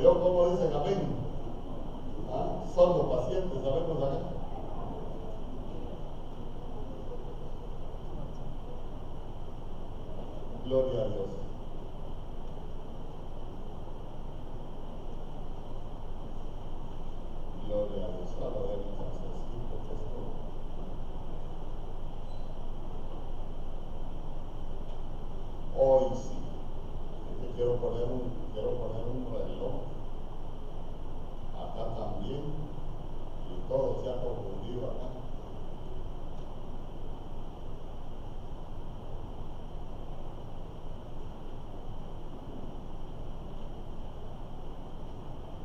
Yo, como dicen amén. ¿Ah? Sordo, paciente, sabemos acá. Gloria a Dios. Gloria a Dios. Ahora a ver, chancecito, que esto. Hoy sí. Es que quiero poner un, quiero poner un reloj. Acá también. Y todo se ha confundido acá.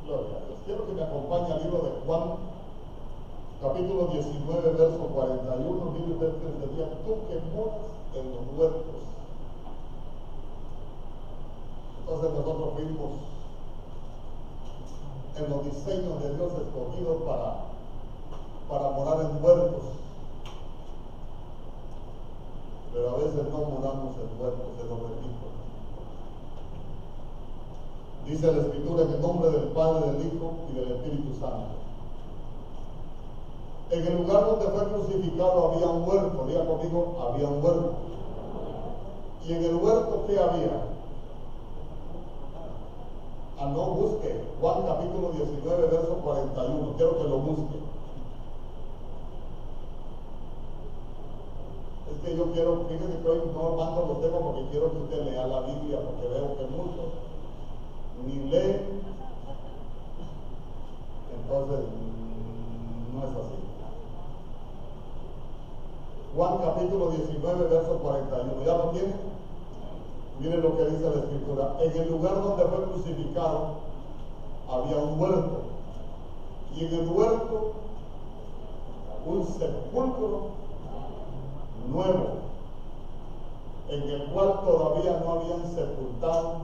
Gloria a Dios. Quiero que me acompañe al libro de Juan, capítulo 19, verso 41. Mire usted que decía, tú que moras en los huertos. Entonces nosotros fuimos en los diseños de Dios escogidos para, para morar en huertos. Pero a veces no moramos en huertos, se lo repito. Dice la Escritura en el nombre del Padre, del Hijo y del Espíritu Santo. En el lugar donde fue crucificado había diga conmigo, había un huerto. Y en el huerto, ¿qué había? Ah, no busque. Juan capítulo 19, verso 41. Quiero que lo busque. Es que yo quiero, fíjense que hoy no mando los temas porque quiero que usted lea la Biblia, porque veo que muchos ni leen. Entonces, no es así. Juan capítulo 19, verso 41. ¿Ya lo tiene? Miren lo que dice la escritura. En el lugar donde fue crucificado había un huerto. Y en el huerto un sepulcro nuevo, en el cual todavía no habían sepultado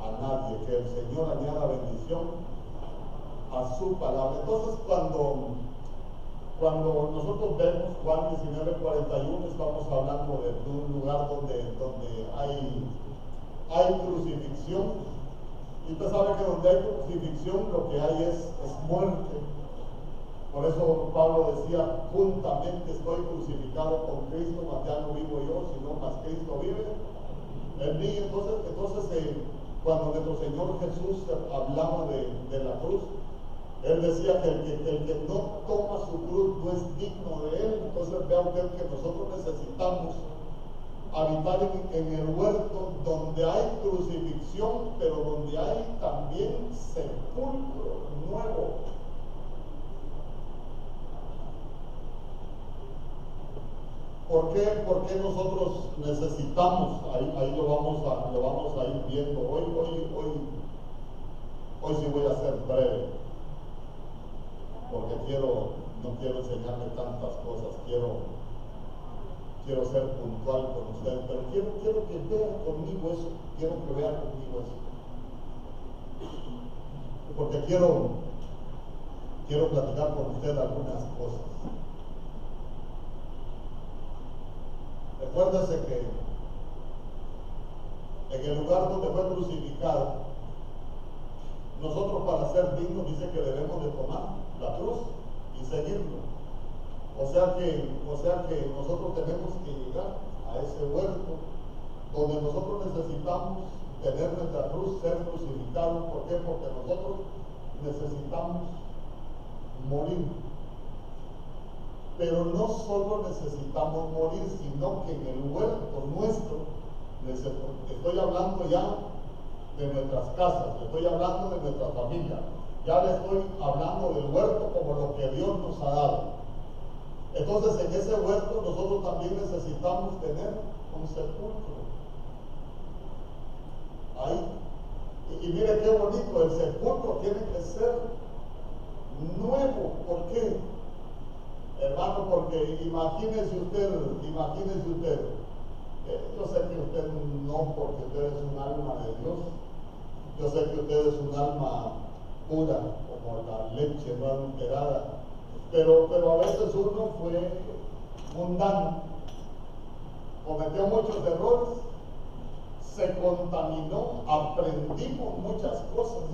a nadie. Que el Señor añada bendición a su palabra. Entonces cuando, cuando nosotros vemos Juan 19, 41, estamos hablando de, un lugar donde, donde hay, hay crucifixión. Y usted sabe que donde hay crucifixión lo que hay es, es muerte. Por eso Pablo decía, juntamente estoy crucificado con Cristo, mas ya no vivo yo, sino más Cristo vive en mí. Entonces, entonces eh, cuando nuestro Señor Jesús hablaba de, de la cruz, él decía que el, que no toma su cruz no es digno de él. Entonces vea usted que nosotros necesitamos habitar en, en, el huerto donde hay crucifixión, pero donde hay también sepulcro nuevo. ¿Por qué, ¿Por qué nosotros necesitamos? Ahí, ahí lo, vamos a, lo vamos a ir viendo. Hoy, hoy, hoy, hoy sí voy a ser breve porque quiero, no quiero enseñarle tantas cosas, quiero, quiero ser puntual con ustedes, pero quiero, quiero que vean conmigo eso, quiero que vean conmigo eso. Porque quiero, quiero platicar con ustedes algunas cosas. Recuérdese que en el lugar donde fue crucificado, nosotros para ser dignos dice que debemos de tomar la cruz y seguirlo. O sea que, o sea que nosotros tenemos que llegar a ese huerto donde nosotros necesitamos tener nuestra cruz, ser crucificados. ¿Por qué? Porque nosotros necesitamos morir. Pero no solo necesitamos morir, sino que en el huerto nuestro, estoy hablando ya de nuestras casas, estoy hablando de nuestra familia, ya le estoy hablando del huerto como lo que Dios nos ha dado. Entonces en ese huerto nosotros también necesitamos tener un sepulcro. Ahí. Y, y mire qué bonito, el sepulcro tiene que ser nuevo. ¿Por qué? Hermano, porque imagínese usted, imagínese usted, eh, yo sé que usted no, porque usted es un alma de Dios, yo sé que usted es un alma pura, como la leche no adulterada, pero, pero a veces uno fue mundano, cometió muchos errores, se contaminó, aprendimos muchas cosas,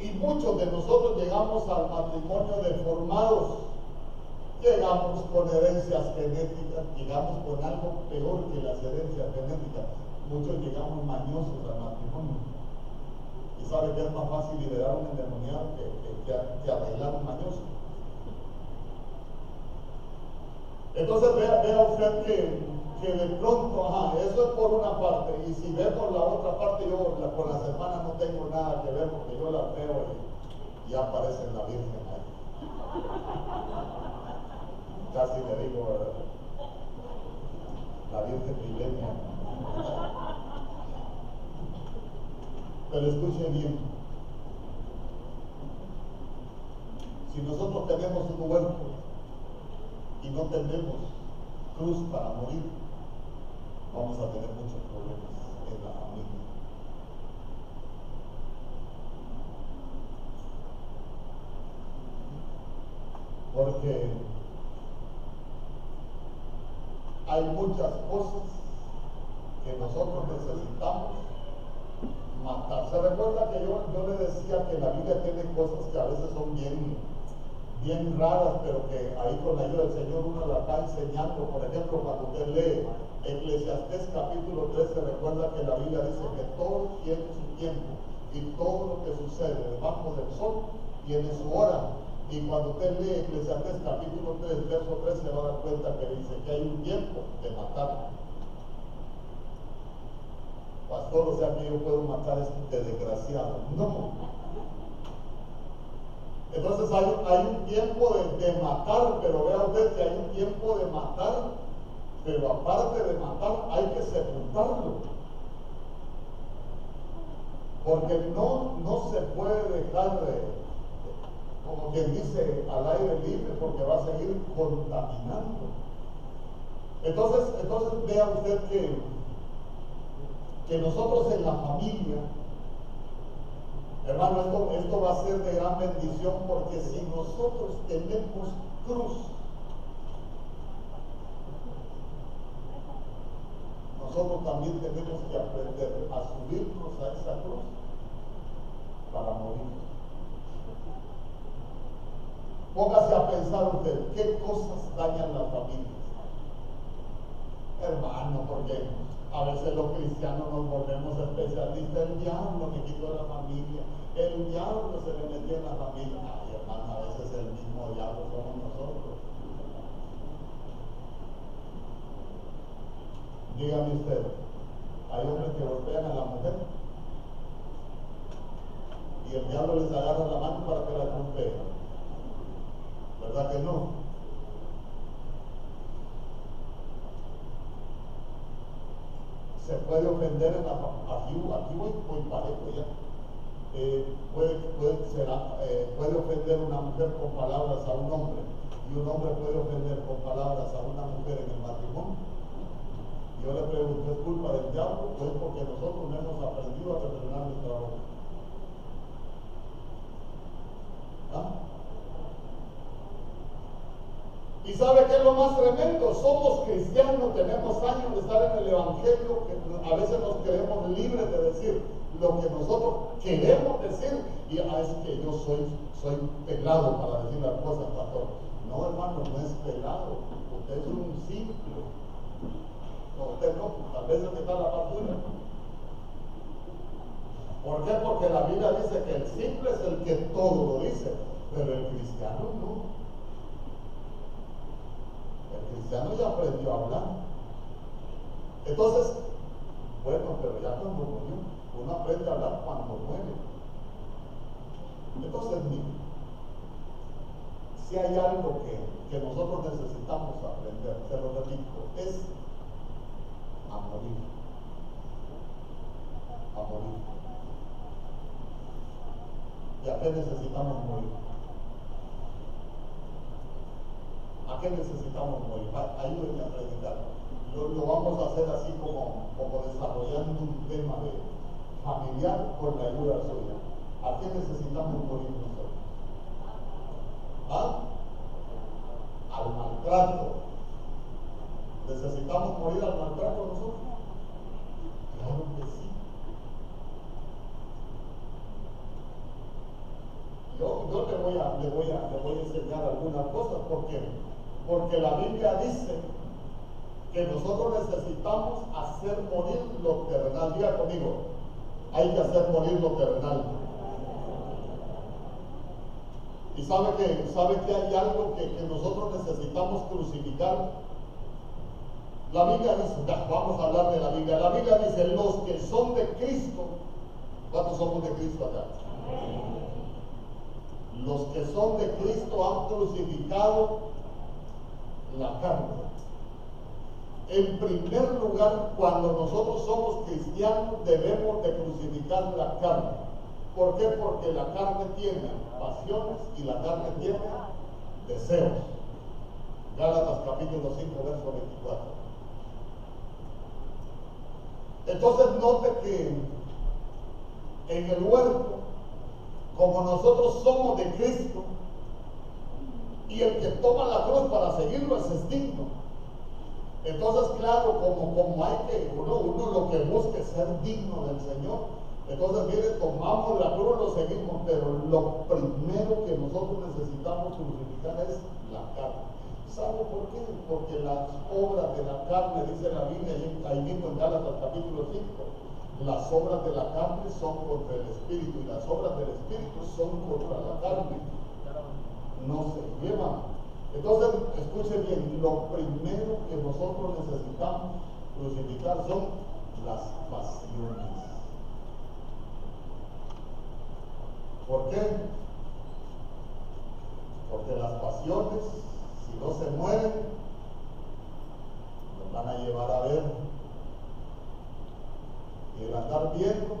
Y muchos de nosotros llegamos al matrimonio deformados. Llegamos con herencias genéticas, llegamos con algo peor que las herencias genéticas. Muchos llegamos mañosos al matrimonio. Y sabe que es más fácil liberar un endemoniado que, que, arreglar un mañoso. Entonces vea, vea usted que que de pronto, ajá, eso es por una parte, y si vemos la otra parte, yo con las hermanas no tengo nada que ver porque yo las veo y ya aparece la Virgen ahí. Casi le digo, la Virgen Milenia. Escuche bien, si nosotros tenemos un huerto y no tenemos cruz para morir, vamos a tener muchos problemas en la familia. Porque hay muchas cosas que nosotros necesitamos matar. Se recuerda que yo, yo le decía que la Biblia tiene cosas que a veces son bien, bien raras, pero que ahí con la ayuda del Señor uno la está enseñando. Por ejemplo, cuando usted lee Eclesiastés capítulo 13 recuerda que la Biblia dice que todo tiene su tiempo y todo lo que sucede debajo del sol tiene su hora. Y cuando usted lee Eclesiastés capítulo 3, verso 13, se va a dar cuenta que dice que hay un tiempo de matar. Pastor, o sea que yo puedo matar a este desgraciado. No. Entonces hay, hay un tiempo de, de matar, pero vea usted que hay un tiempo de matar pero aparte de matar, hay que sepultarlo. Porque no, no se puede dejar, como quien dice, al aire libre, porque va a seguir contaminando. Entonces, entonces vea usted que, que nosotros en la familia, hermano, esto, va a ser de gran bendición, porque si nosotros tenemos cruz, nosotros también tenemos que aprender a subirnos a esa cruz para morir. Póngase a pensar usted, ¿qué cosas dañan la familia? Hermano, porque a veces los cristianos nos volvemos especialistas. El diablo me quitó la familia. El diablo se le metió en la familia. Ay, hermano, a veces el mismo diablo somos nosotros. Dígame usted, hay hombres que golpean a la mujer y el diablo les agarra la mano para que la golpeen. ¿Verdad que no? Se puede ofender en la aquí, aquí voy, voy parejo ya. Eh, puede, puede, eh, puede ofender una mujer con palabras a un hombre y un hombre puede ofender con palabras a una mujer en el matrimonio. Yo le pregunto, ¿es culpa del diablo o es porque nosotros no hemos aprendido a refrenar nuestra boca? ¿Ah? ¿Y sabe qué es lo más tremendo? Somos cristianos, tenemos años de estar en el Evangelio, que a veces nos queremos libres de decir lo que nosotros queremos decir, y a veces que yo soy, soy pelado para decir las cosas, pastor. No, hermano, no es pelado, usted es un simple. No, usted no, tal vez el que está la factura. ¿Por qué? Porque la Biblia dice que el simple es el que todo lo dice, pero el cristiano no. El cristiano ya aprendió a hablar. Entonces, bueno, pero ya cuando murió, uno aprende a hablar cuando muere. Entonces, mire, hay algo que, que nosotros necesitamos aprender, se lo repito, es a morir. A morir. ¿Y a qué necesitamos morir? ¿A qué necesitamos morir? Ayúdenme a predicar. Lo, lo, vamos a hacer así como, como desarrollando un tema de familiar con la ayuda suya. ¿A qué necesitamos morir nosotros? ¿Ah? Al ¿Necesitamos morir al maltrato nosotros? Claro que sí. voy a, le voy a, le voy a enseñar algunas cosas. ¿Por qué? Porque la Biblia dice que nosotros necesitamos hacer morir lo terrenal. Diga conmigo, hay que hacer morir lo terrenal. Y sabe que, sabe que hay algo que, que nosotros necesitamos crucificar. La Biblia dice, vamos a hablar de la Biblia. La Biblia dice, los que son de Cristo, ¿cuántos somos de Cristo acá? Los que son de Cristo han crucificado la carne. En primer lugar, cuando nosotros somos cristianos, debemos de crucificar la carne. ¿Por qué? Porque la carne tiene pasiones y la carne tiene deseos. Gálatas capítulo 5, verso 24. Entonces note que en el huerto, como nosotros somos de Cristo, y el que toma la cruz para seguirlo es digno. Entonces, claro, como, como hay que, uno, uno lo que busca es ser digno del Señor. Entonces, mire, tomamos la cruz, lo seguimos, pero lo primero que nosotros necesitamos crucificar es la carne. ¿Sabe por qué? Porque las obras de la carne, dice la Biblia, ahí mismo en Gálatas capítulo 5, las obras de la carne son contra el Espíritu y las obras del Espíritu son contra la carne. No se llevan entonces, escuche bien, lo primero que nosotros necesitamos crucificar son las pasiones. ¿Por qué? Porque las pasiones, si no se mueren, nos van a llevar a ver. Y el andar viendo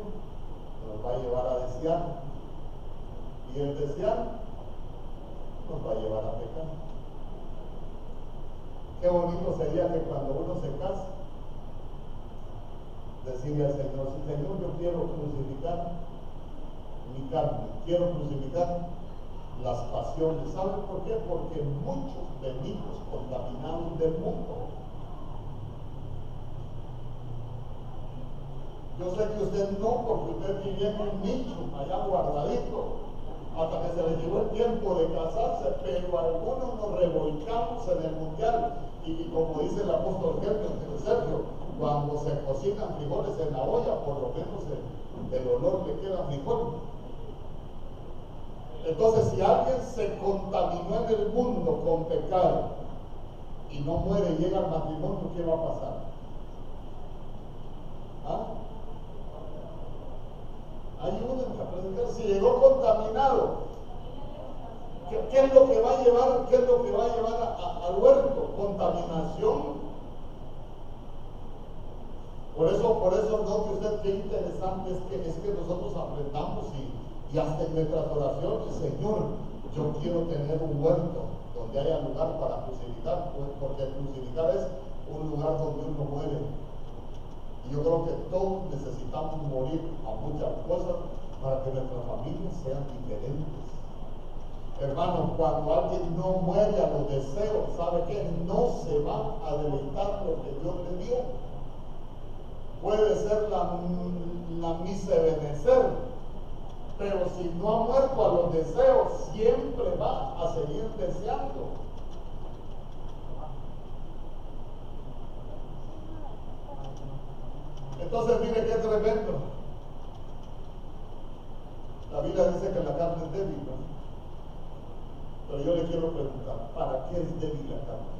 nos va a llevar a desear. Y el desear nos va a llevar a pecar. Qué bonito sería que cuando uno se casa, decirle al Señor, Señor, yo quiero crucificar mi carne, quiero crucificar las pasiones. ¿Saben Porque muchos benignos contaminados del mundo. Yo sé que usted no, porque usted vive en un nicho allá guardadito, hasta que se le llegó el tiempo de casarse, pero algunos nos revolcamos en el mundial y, como dice el apóstol Sergio, cuando se cocinan frijoles en la olla, por lo menos el, olor le queda frijol. Entonces, si alguien se contaminó en el mundo con pecado y no muere y llega al matrimonio, ¿qué va a pasar? ¿Ah? Ayúdenme a. Si llegó contaminado, ¿Qué, es lo que va a llevar, qué es lo que va a llevar al huerto? Contaminación. Por eso, por eso note usted qué interesante es que, es que nosotros aprendamos y, y hasta en nuestras oraciones, Señor, yo quiero tener un huerto donde haya lugar para crucificar, pues, porque crucificar es un lugar donde uno muere. Y yo creo que todos necesitamos morir a muchas cosas para que nuestras familias sean diferentes. Hermano, cuando alguien no muere a los deseos, ¿sabe qué? No se va a deleitar lo que Dios le dio. Puede ser la, la pero si no ha muerto a los deseos, siempre va a seguir deseando. Entonces, mire qué tremendo. La Biblia dice que la carne es débil. Pero yo le quiero preguntar, ¿para qué es débil la carne?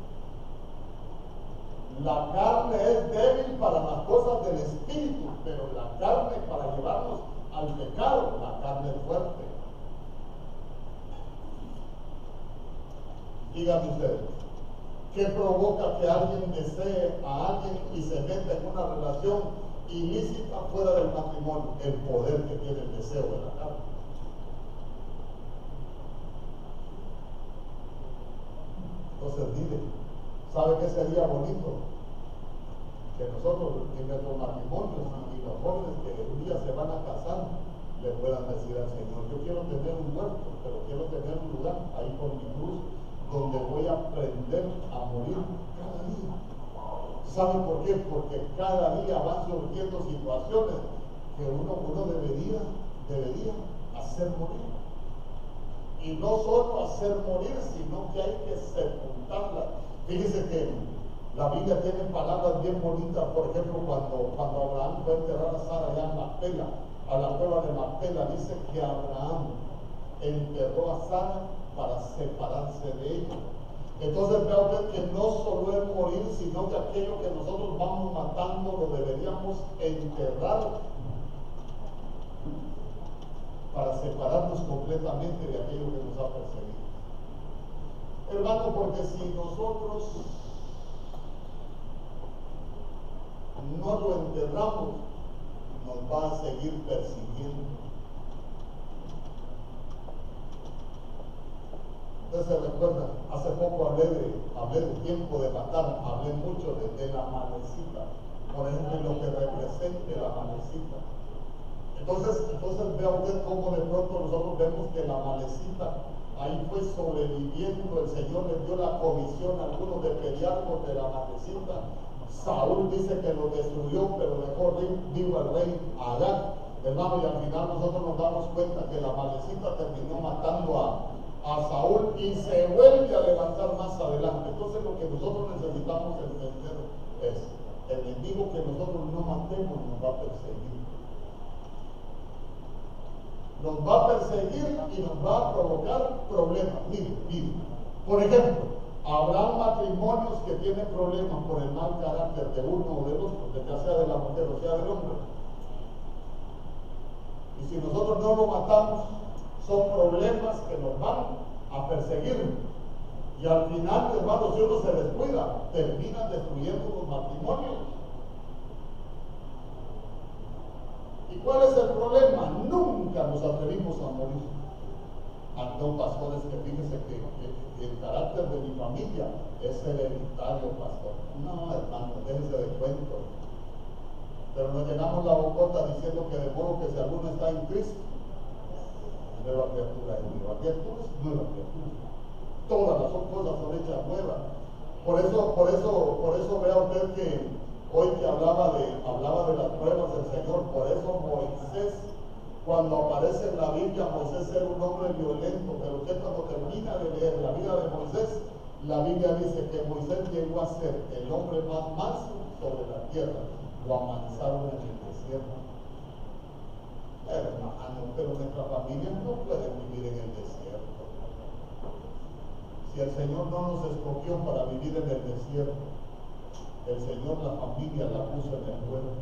La carne es débil para las cosas del espíritu, pero la carne para llevarnos al pecado, la carne fuerte. Díganme ustedes, ¿qué provoca que alguien desee a alguien y se meta en una relación ilícita fuera del matrimonio? El poder que tiene el deseo de la carne. Entonces dile, ¿sabe qué sería bonito? Que nosotros en nuestros matrimonios y los jóvenes que un día se van a casar le puedan decir al Señor, yo quiero tener un huerto, pero quiero tener un lugar ahí con mi cruz donde voy a aprender a morir cada día. ¿Sabe por qué? Porque cada día van surgiendo situaciones que uno, uno debería, debería hacer morir. y no solo hacer morir, sino que hay que sepultarla. Fíjese que la Biblia tiene palabras bien bonitas, por ejemplo, cuando, cuando Abraham fue a enterrar a Sara allá en Macpela, a la prueba de Macpela, dice que Abraham enterró a Sara para separarse de ella. Entonces vea usted que no solo es morir, sino que aquello que nosotros vamos matando lo deberíamos enterrar para separarnos completamente de aquello que nos ha perseguido. Hermano, porque si nosotros no lo enterramos, nos va a seguir persiguiendo. Entonces se recuerda, hace poco hablé de, hablé de tiempo de matar, hablé mucho de, la manecita, por ejemplo, lo que represente la manecita. Entonces, entonces vea usted cómo de pronto nosotros vemos que la manecita ahí fue sobreviviendo, el Señor le dio la comisión a algunos de pelear contra la manecita. Saúl dice que lo destruyó, pero dejó vivo al rey Adán. Hermano, y al final nosotros nos damos cuenta que la manecita terminó matando a, a Saúl y se vuelve a levantar más adelante. Entonces lo que nosotros necesitamos entender es, el enemigo que nosotros no matemos nos va a perseguir. Nos va a perseguir y nos va a provocar problemas. Mire, mire. Por ejemplo, habrá matrimonios que tienen problemas por el mal carácter de uno o del otro, ya sea de la mujer o sea del hombre. Y si nosotros no lo matamos, son problemas que nos van a perseguir. Y al final, hermano, si uno se descuida, terminan destruyendo los matrimonios. ¿Y cuál es el problema? Nunca nos atrevimos a morir. Ante pastores que fíjense que, el carácter de mi familia es hereditario, pastor. No, hermano, déjense de cuento. Pero nos llenamos la bocota diciendo que de modo que si alguno está en Cristo, nueva criatura es nueva criatura, es nueva criatura. Todas las cosas son hechas nuevas. Por eso, por eso, por eso vea usted que hoy que hablaba de, hablaba de las pruebas del Señor, por eso Moisés, cuando aparece en la Biblia, Moisés era un hombre violento, pero que leer la vida de Moisés, la Biblia dice que Moisés llegó a ser el hombre más manso sobre la tierra, lo amansaron en el desierto hermano, pero nuestra familia no puede vivir en el desierto. Si el Señor no nos escogió para vivir en el desierto, el Señor la familia la puso en el pueblo.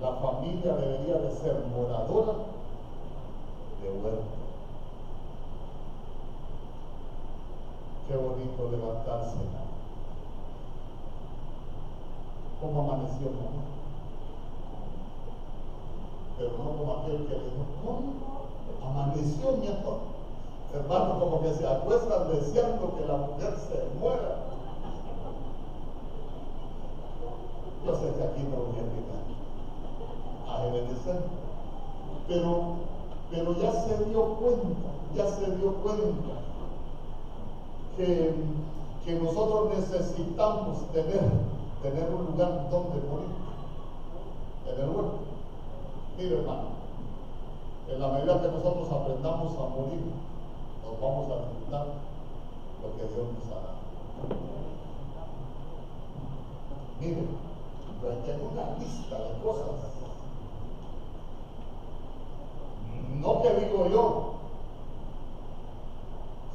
La familia debería de ser moradora de huerto. Qué bonito levantarse. ¿Cómo amaneció, no? pero no como aquel que dijo, ¿cómo? Amaneció mi amor. Hermano, como que se acuestan deseando que la mujer se muera. Yo sé que aquí no voy a a obedecer, pero, pero ya se dio cuenta, ya se dio cuenta que, nosotros necesitamos tener, tener un lugar donde morir, tener huerto. Mire, hermano, en la medida que nosotros aprendamos a morir, nos vamos a disfrutar lo que Dios nos ha dado. Mire, pero tengo una lista de cosas. No que digo yo,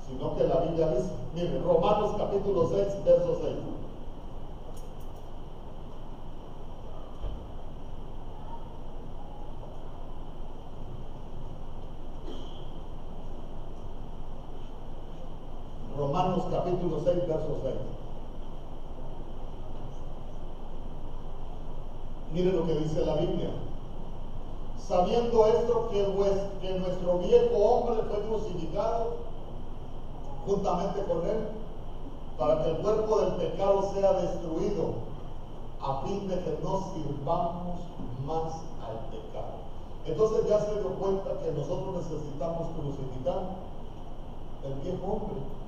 sino que la Biblia dice, mire, Romanos capítulo 6, verso 6. Romanos capítulo 6, verso 6. Mire lo que dice la Biblia. Sabiendo esto que nuestro viejo hombre fue crucificado juntamente con él, para que el cuerpo del pecado sea destruido, a fin de que no sirvamos más al pecado. Entonces ya se dio cuenta que nosotros necesitamos crucificar el viejo hombre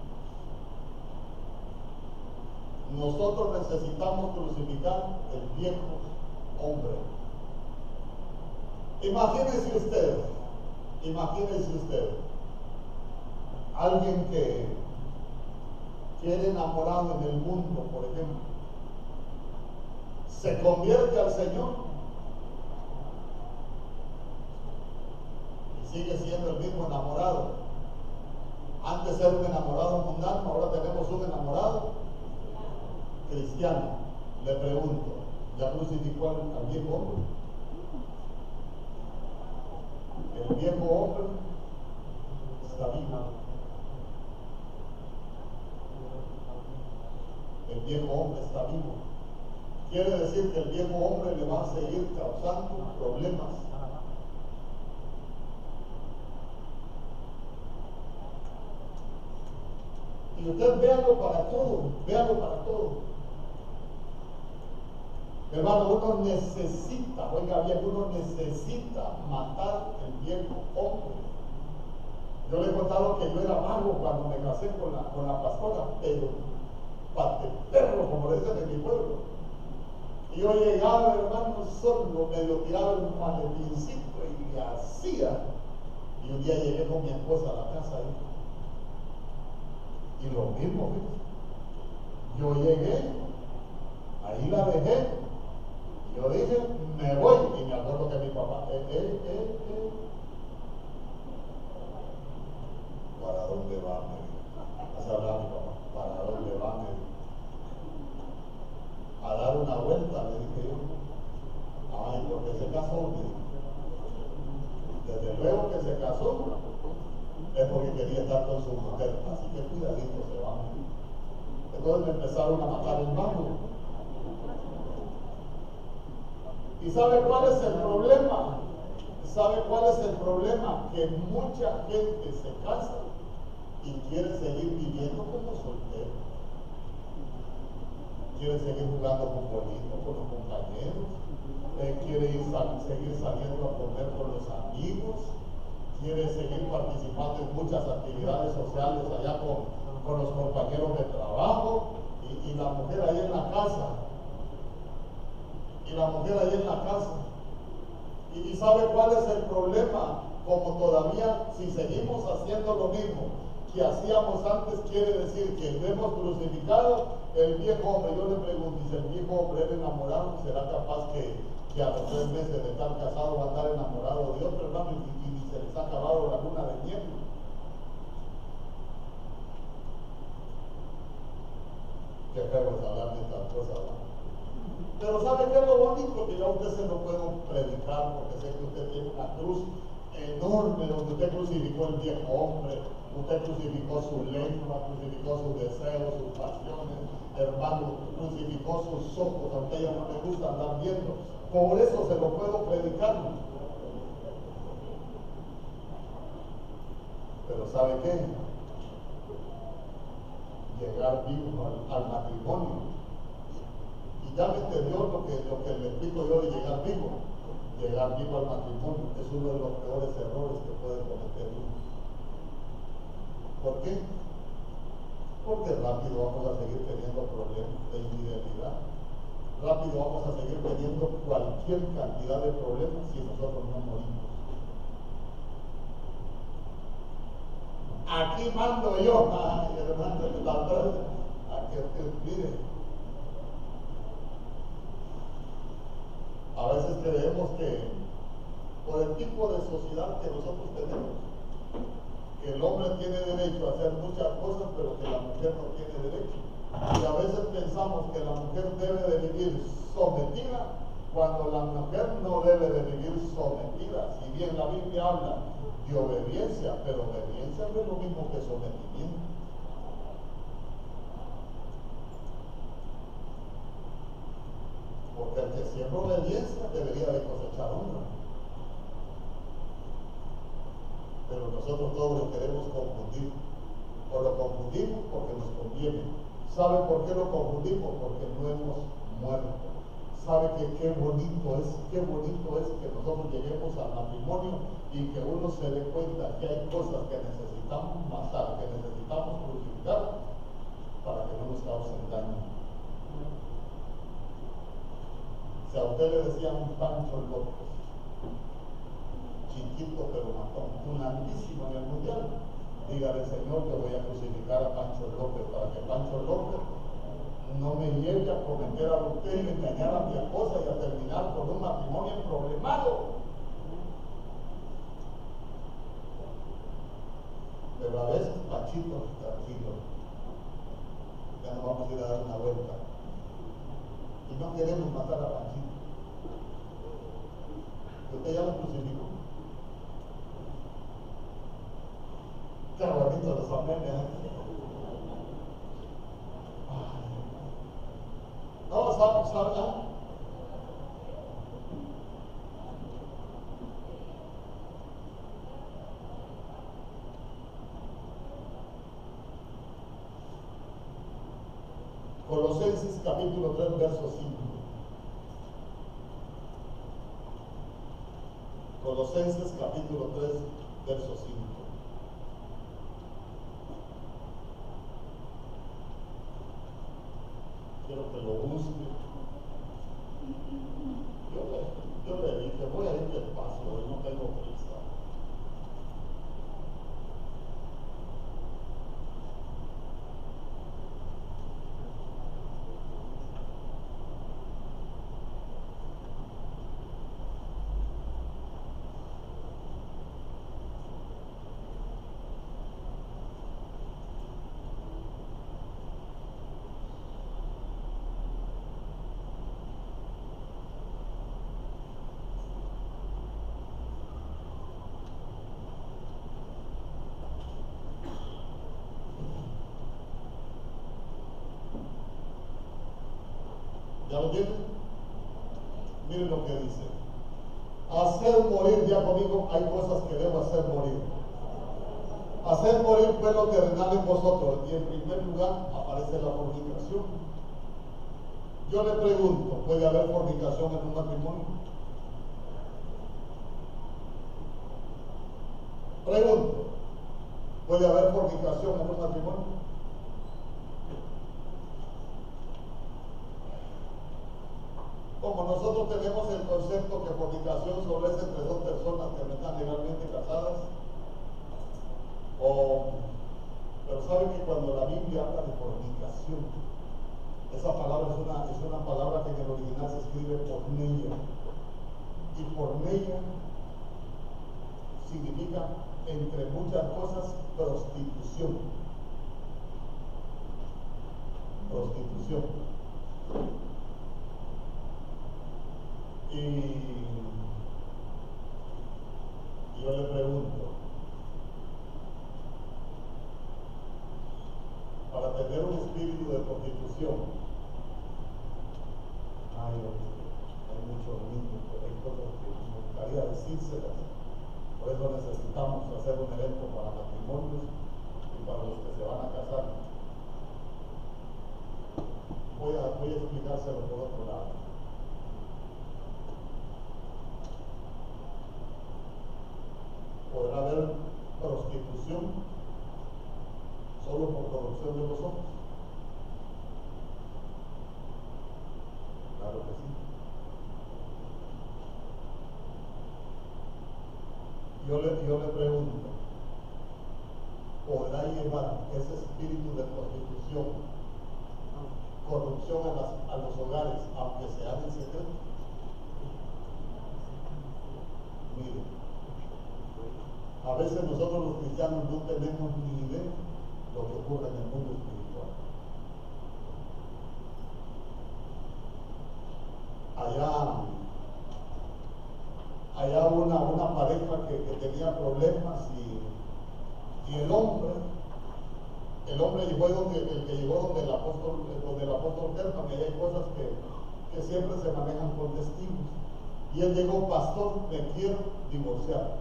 nosotros necesitamos crucificar el viejo hombre. Imagínense usted, imagínense usted, Alguien que quiere enamorado en el mundo, por ejemplo, se convierte al Señor y sigue siendo el mismo enamorado. Antes era un enamorado mundano, ahora tenemos un enamorado cristiano. Le pregunto, ¿ya crucificó al viejo hombre? El viejo hombre está vivo. El viejo hombre está vivo. Quiere decir que el viejo hombre le va a seguir causando problemas. Y usted véalo para todo, véalo para todo. Hermano, uno necesita, oiga bien, uno necesita matar el viejo hombre. Yo le he contado que yo era mago cuando me casé con la, con la pastora, pero pate perro, como le dicen en mi pueblo. Y yo llegaba, hermano, solo, medio tiraba el maletincito y le hacía. Y un día llegué con mi esposa a la casa y lo mismo, yo llegué, ahí la dejé yo dije, me voy. Y me acuerdo que mi papá, eh, eh, eh, eh. ¿Para dónde va? Me dijo. hablar mi papá. ¿Para dónde va? Me dijo. A dar una vuelta, le dije yo. Ay, porque se casó, me dijo. Desde luego que se casó, es porque quería estar con su mujer. Así que cuidadito se va. Entonces me empezaron a matar el banco. ¿Y sabe cuál es el problema? ¿Sabe cuál es el problema? Que mucha gente se casa y quiere seguir viviendo como soltero. Quiere seguir jugando con bonitos, con los compañeros. Eh, quiere seguir saliendo a comer con los amigos. Quiere seguir participando en muchas actividades sociales allá con, los compañeros de trabajo. y la mujer ahí en la casa y la mujer ahí en la casa. Y, sabe cuál es el problema, como todavía si seguimos haciendo lo mismo que hacíamos antes, quiere decir que lo hemos crucificado el viejo hombre. Yo le pregunto, si el viejo hombre era enamorado, ¿será capaz que, a los tres meses de estar casado va a estar enamorado de otro hermano y, se les ha acabado la luna de miel? Qué feo hablar de estas cosas, pero ¿sabe qué es lo bonito? Que ya usted se lo puedo predicar porque sé que usted tiene una cruz enorme donde usted crucificó el viejo hombre, usted crucificó su lengua, crucificó sus deseos, sus pasiones, hermano, crucificó sus ojos, aunque a ella no le gusta andar viendo. Por eso se lo puedo predicar. Pero ¿sabe qué? Llegar vivo al matrimonio ya me entendió lo que, lo que le explico yo de llegar vivo. Llegar vivo al matrimonio es uno de los peores errores que puede cometer uno. ¿Por qué? Porque rápido vamos a seguir teniendo problemas de infidelidad. Rápido vamos a seguir teniendo cualquier cantidad de problemas si nosotros no morimos. Aquí mando yo, ay, hermano, la aquí, mire, A veces creemos que por el tipo de sociedad que nosotros tenemos, que el hombre tiene derecho a hacer muchas cosas, pero que la mujer no tiene derecho. Y a veces pensamos que la mujer debe de vivir sometida cuando la mujer no debe de vivir sometida. Si bien la Biblia habla de obediencia, pero obediencia no es lo mismo que sometimiento. Porque el que siembra obediencia debería de cosechar honra. Pero nosotros todos lo queremos confundir. O lo confundimos porque nos conviene. ¿Sabe por qué lo confundimos? Porque no hemos muerto. ¿Sabe que qué bonito es? Qué bonito es que nosotros lleguemos al matrimonio y que uno se dé cuenta que hay cosas que necesitamos matar, que necesitamos crucificar para que no nos causen daño. Si a usted le decían un Pancho López, chiquito pero matón, un altísimo en el mundial, dígale Señor que voy a crucificar a Pancho López para que Pancho López no me lleve a cometer adulterio, engañar a mi esposa y a terminar con un matrimonio problemado. Pero a veces, Pachito, tranquilo, ya nos vamos a ir a dar una. Y queremos matar a Pachito. Usted ya lo crucificó. Qué bonito los amenes. No, sabe, sabe, ¿eh? Colosenses capítulo 3, verso 5. Colosenses capítulo 3, verso 5. Quiero que lo busque. Yo le, yo le dije, voy a ir despacio, hoy no tengo prisa. ¿Ya lo tienen? Miren lo que dice. Hacer morir, ya conmigo, hay cosas que debo hacer morir. Hacer morir pues lo terrenal en vosotros. Y en primer lugar aparece la fornicación. Yo le pregunto, ¿puede haber fornicación en un matrimonio? Pregunto, ¿puede haber fornicación en un matrimonio? Como nosotros tenemos el concepto que fornicación solo es entre dos personas que no están legalmente casadas, pero saben que cuando la Biblia habla de fornicación, esa palabra es una, es una palabra que en el original se escribe porneia. Y porneia significa, entre muchas cosas, prostitución. Prostitución. Y yo le pregunto, para tener un espíritu de prostitución, hay, hay muchos niños, pero hay cosas que me gustaría decírselas. Por eso necesitamos hacer un evento para matrimonios y para los que se van a casar. Voy a, voy a explicárselo por otro lado. podrá haber prostitución solo por corrupción de los ojos. Claro que sí. Yo le, yo le pregunto, ¿podrá llevar ese espíritu de prostitución, corrupción a, las, a los hogares, aunque sea en secreto? Mire, a veces nosotros los cristianos no tenemos ni idea de lo que ocurre en el mundo espiritual. Allá, allá una, una pareja que, tenía problemas y, el hombre, el hombre llegó donde, el que llegó donde el apóstol, donde el apóstol Germán, y hay cosas que, que siempre se manejan con testigos. Y él llegó, pastor, me quiero divorciar.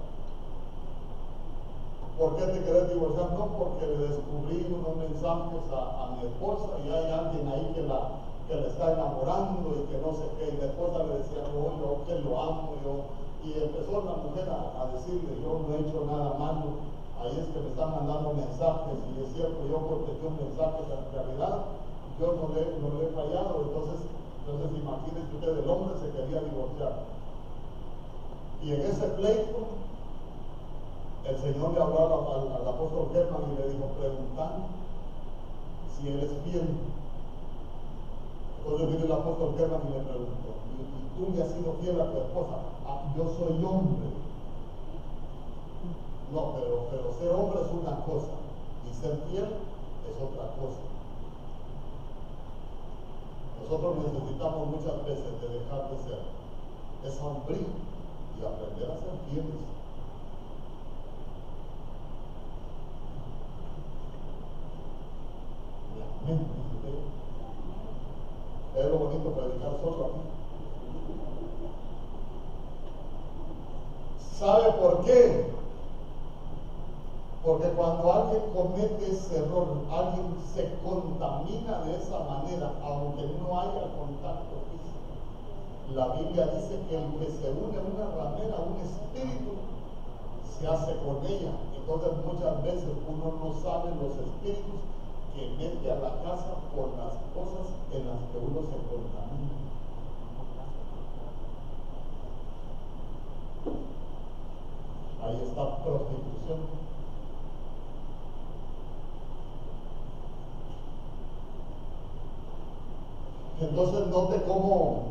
¿Por qué te querés divorciar? No, porque le descubrí unos mensajes a, a mi esposa y hay alguien ahí que la, que la está enamorando y que no sé qué. Y la esposa le decía, no, yo que lo amo, yo. Y empezó la mujer a, decirle, yo no he hecho nada malo, ahí es que me están mandando mensajes y es cierto, yo contesté un mensaje, en realidad yo no le, no le he fallado, entonces, entonces imagínense usted, el hombre se quería divorciar. Y en ese pleito el Señor le habló al, apóstol Germán y le dijo, preguntando si él es fiel. Entonces vino el apóstol Germán y le preguntó, ¿y tú le has sido fiel a tu esposa? Ah, yo soy hombre. No, pero, pero ser hombre es una cosa y ser fiel es otra cosa. Nosotros necesitamos muchas veces de dejar de ser esa hombría y aprender a ser fieles. Es lo bonito predicar solo aquí. ¿Sabe por qué? Porque cuando alguien comete ese error, alguien se contamina de esa manera, aunque no haya contacto físico. La Biblia dice que el que se une a una ramera, a un espíritu, se hace con ella. Entonces muchas veces uno no sabe los espíritus que mete a la casa por las cosas en las que uno se contamina. Ahí está prostitución. Entonces note cómo,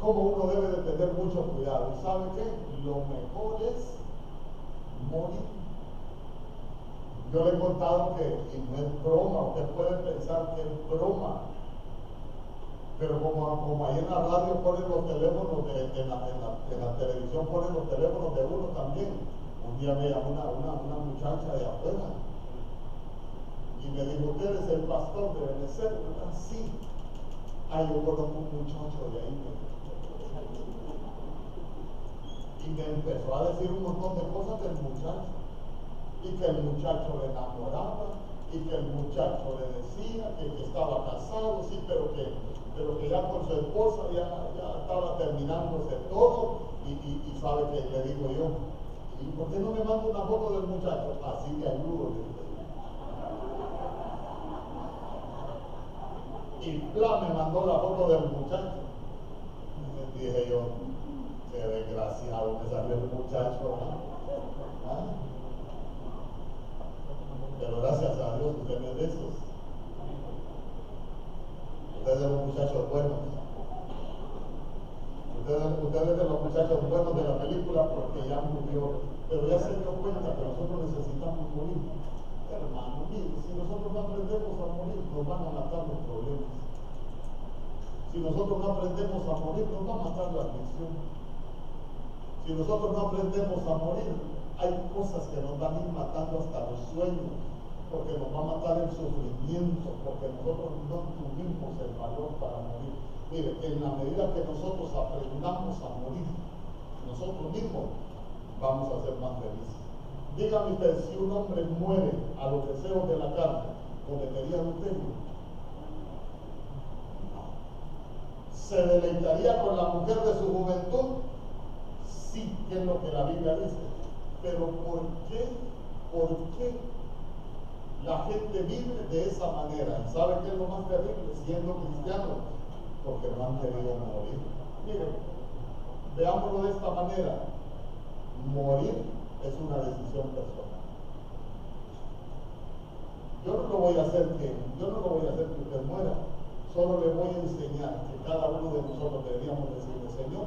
cómo uno debe de tener mucho cuidado. ¿Y sabe qué? Lo mejor es morir. Yo le he contado que y no es broma, usted puede pensar que es broma, pero como, como ahí en la radio ponen los teléfonos, de, en, la, en, la, televisión ponen los teléfonos de uno también. Un día llamó una, una, una muchacha de afuera y me dijo, ¿usted es el pastor de Venezuela? Sí. Ay, yo conozco un muchacho de ahí. Y me empezó a decir un montón de cosas del muchacho y que el muchacho le enamoraba y que el muchacho le decía que, estaba casado, sí, pero que, pero que ya con su esposa ya, ya estaba terminándose todo y, y, sabe que le digo yo, ¿y por qué no me manda una foto del muchacho? Así de ayudo. Y plan me mandó la foto del muchacho. Y dije yo, qué desgraciado que salió el muchacho. ¿Ah? Pero gracias a Dios usted es de esos. Ustedes de los muchachos buenos. Ustedes, ustedes de los muchachos buenos de la película porque ya murió. Pero ya se dio cuenta que nosotros necesitamos morir. Hermano, mire, si nosotros no aprendemos a morir, nos van a matar los problemas. Si nosotros no aprendemos a morir, nos va a matar la aflicción. Si nosotros no aprendemos a morir, hay cosas que nos van a ir matando hasta los sueños porque nos va a matar el sufrimiento, porque nosotros no tuvimos el valor para morir. Mire, en la medida que nosotros aprendamos a morir, nosotros mismos vamos a ser más felices. Dígame usted, si un hombre muere a los deseos de la carne, ¿cometería adulterio? ¿Se deleitaría con la mujer de su juventud? Sí, que es lo que la Biblia dice. Pero ¿por qué? ¿Por qué la gente vive de esa manera. ¿Y sabe qué es lo más terrible? Siendo cristiano, porque no han querido morir. Miren, veámoslo de esta manera. Morir es una decisión personal. Yo no lo voy a hacer que, yo no lo voy a hacer que usted muera. Solo le voy a enseñar que cada uno de nosotros deberíamos decirle, Señor,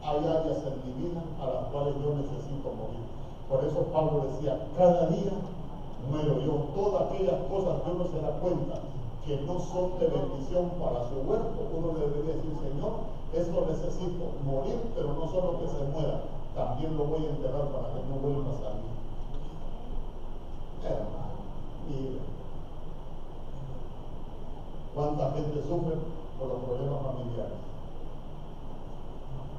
hay áreas en mi vida a las cuales yo necesito morir. Por eso Pablo decía, cada día muero yo. Todas aquellas cosas que uno se da cuenta que no son de bendición para su huerto, uno le debería decir, Señor, esto necesito morir, pero no solo que se muera, también lo voy a enterrar para que no vuelva a salir. Hermano, mire, cuánta gente sufre por los problemas familiares.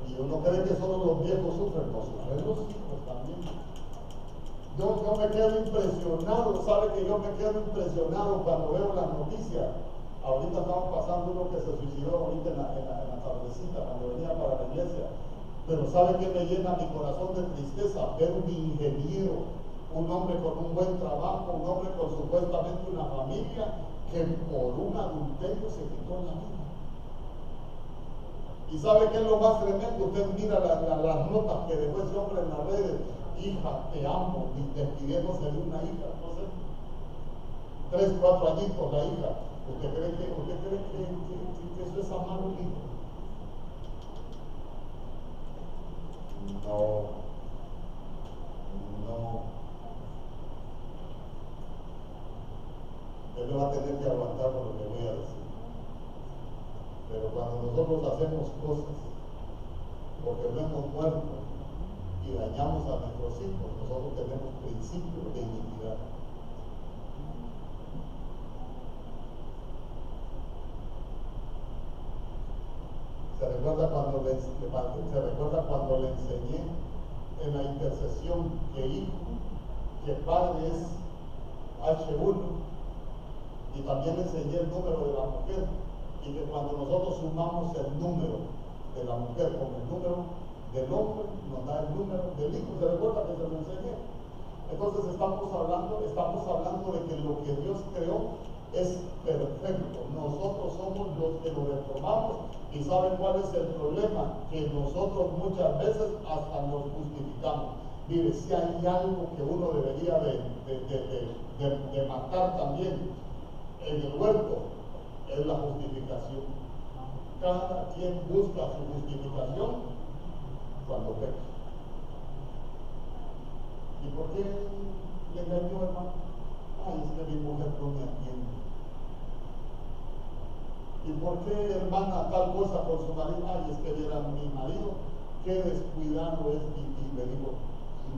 Y uno cree que solo los viejos sufren, no sufren los hijos también. Yo, me quedo impresionado, sabe que yo me quedo impresionado cuando veo las noticias. Ahorita estamos pasando uno que se suicidó ahorita en la, en tardecita cuando venía para la iglesia. Pero sabe que me llena mi corazón de tristeza ver un ingeniero, un hombre con un buen trabajo, un hombre con supuestamente una familia, que por un adulterio se quitó la vida. ¿Y sabe qué es lo más tremendo? Usted mira las notas que dejó ese hombre en las redes hija, te amo, y despidiéndose de una hija, no sé, tres, cuatro añitos la hija, ¿usted cree que, usted cree que, que, eso es amar un hijo? No, no. Él va a tener que aguantar por lo que voy a decir. Pero cuando nosotros hacemos cosas porque no hemos muerto y dañamos a nuestros hijos, nosotros tenemos principios de iniquidad. Se se recuerda cuando le enseñé en la intercesión que hijo, que padre es H1 y también enseñé el número de la mujer y que cuando nosotros sumamos el número de la mujer con el número del hombre, nos da el número del hijo. ¿Se recuerda que se lo enseñé? Entonces estamos hablando, estamos hablando de que lo que Dios creó es perfecto. Nosotros somos los que lo reformamos y saben cuál es el problema, que nosotros muchas veces hasta nos justificamos. Mire, si hay algo que uno debería de, de matar también en el huerto, es la justificación. Cada quien busca su justificación cuando peca. ¿Y por qué le engañó, hermano? Ay, es que mi mujer no me atiende. ¿Y por qué, hermana, tal cosa con su marido? Ay, es que era mi marido. Qué descuidado es. Y, y le digo,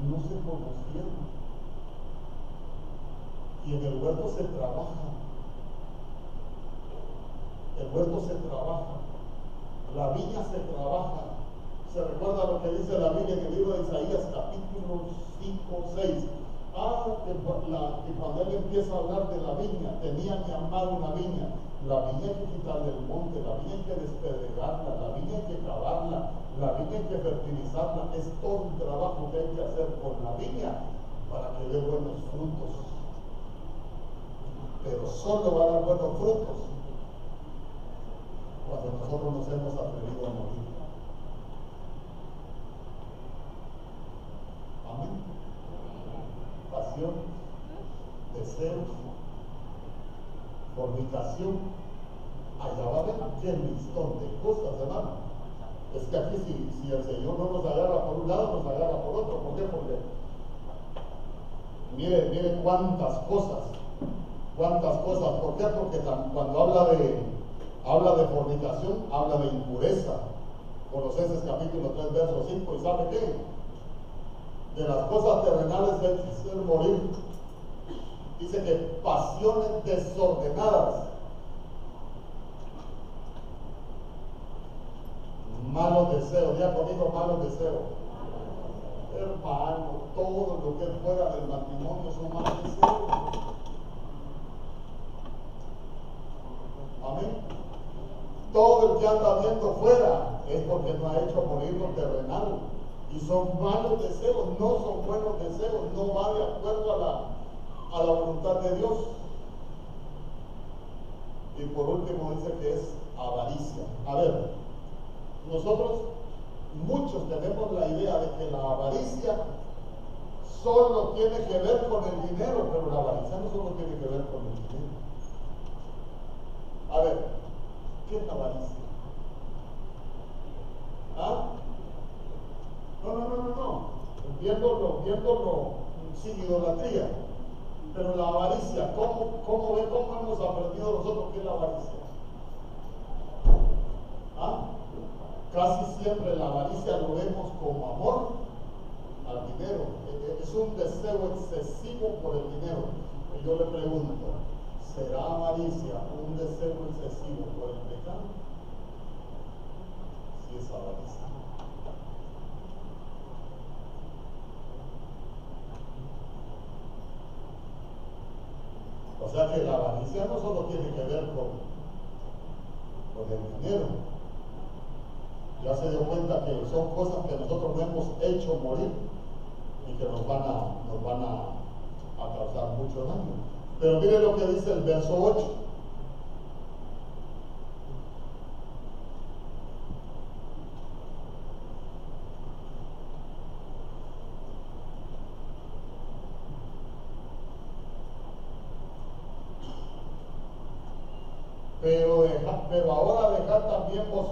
no se conocieron. Y en el huerto se trabaja. El huerto se trabaja. La viña se trabaja. Se recuerda lo que dice la Biblia en el libro de Isaías, capítulo 5, 6. Ah, que, cuando él empieza a hablar de la viña, tenía que amar una viña. La viña hay que quitarle el monte, la viña hay que despedregarla, la viña hay que cavarla, la viña hay que fertilizarla. Es todo un trabajo que hay que hacer con la viña para que dé buenos frutos. Pero solo va a dar buenos frutos cuando nosotros nos hemos atrevido a morir. Amén. Pasión, deseos, fornicación. Allá va a haber aquel listón de cosas, hermano. Es que aquí si, si el Señor no nos agarra por un lado, nos agarra por otro. ¿Por qué? Porque mire, mire cuántas cosas, cuántas cosas. ¿Por qué? Porque cuando habla de Habla de fornicación, habla de impureza. Colosenses capítulo 3, verso 5. ¿Y sabe qué? De las cosas terrenales hay que morir. Dice que pasiones desordenadas. Malos deseos. Ya conmigo malos deseos. Hermano, todo lo que es fuera del matrimonio son malos deseos. Amén. Todo el que anda viendo fuera es porque no ha hecho morir lo terrenal. Y son malos deseos, no son buenos deseos, no va de acuerdo a la, a la voluntad de Dios. Y por último dice que es avaricia. A ver, nosotros muchos tenemos la idea de que la avaricia solo tiene que ver con el dinero, pero la avaricia no solo tiene que ver con el dinero. A ver, ¿Qué es la avaricia? ¿Ah? No, no, no, no, no. Viéndolo, viéndolo sin idolatría. Pero la avaricia, ¿cómo, cómo ve, cómo hemos aprendido nosotros qué es la avaricia? ¿Ah? Casi siempre la avaricia lo vemos como amor al dinero. E, e, es un deseo excesivo por el dinero. Y yo le pregunto, ¿Será avaricia un deseo excesivo por el pecado? Si es avaricia. O sea que la avaricia no solo tiene que ver con, con el dinero. Ya se dio cuenta que son cosas que nosotros no hemos hecho morir y que nos van a, nos van a, a causar mucho daño. Pero mire lo que dice el verso 8. of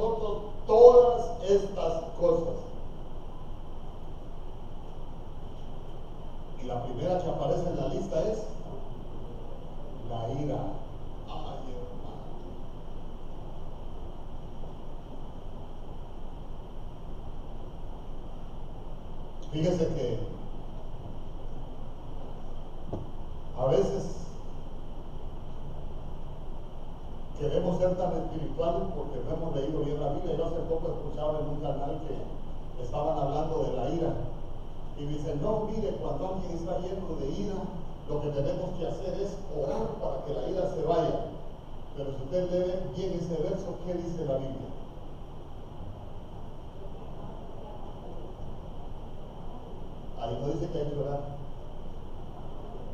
Ahí no dice que hay que orar.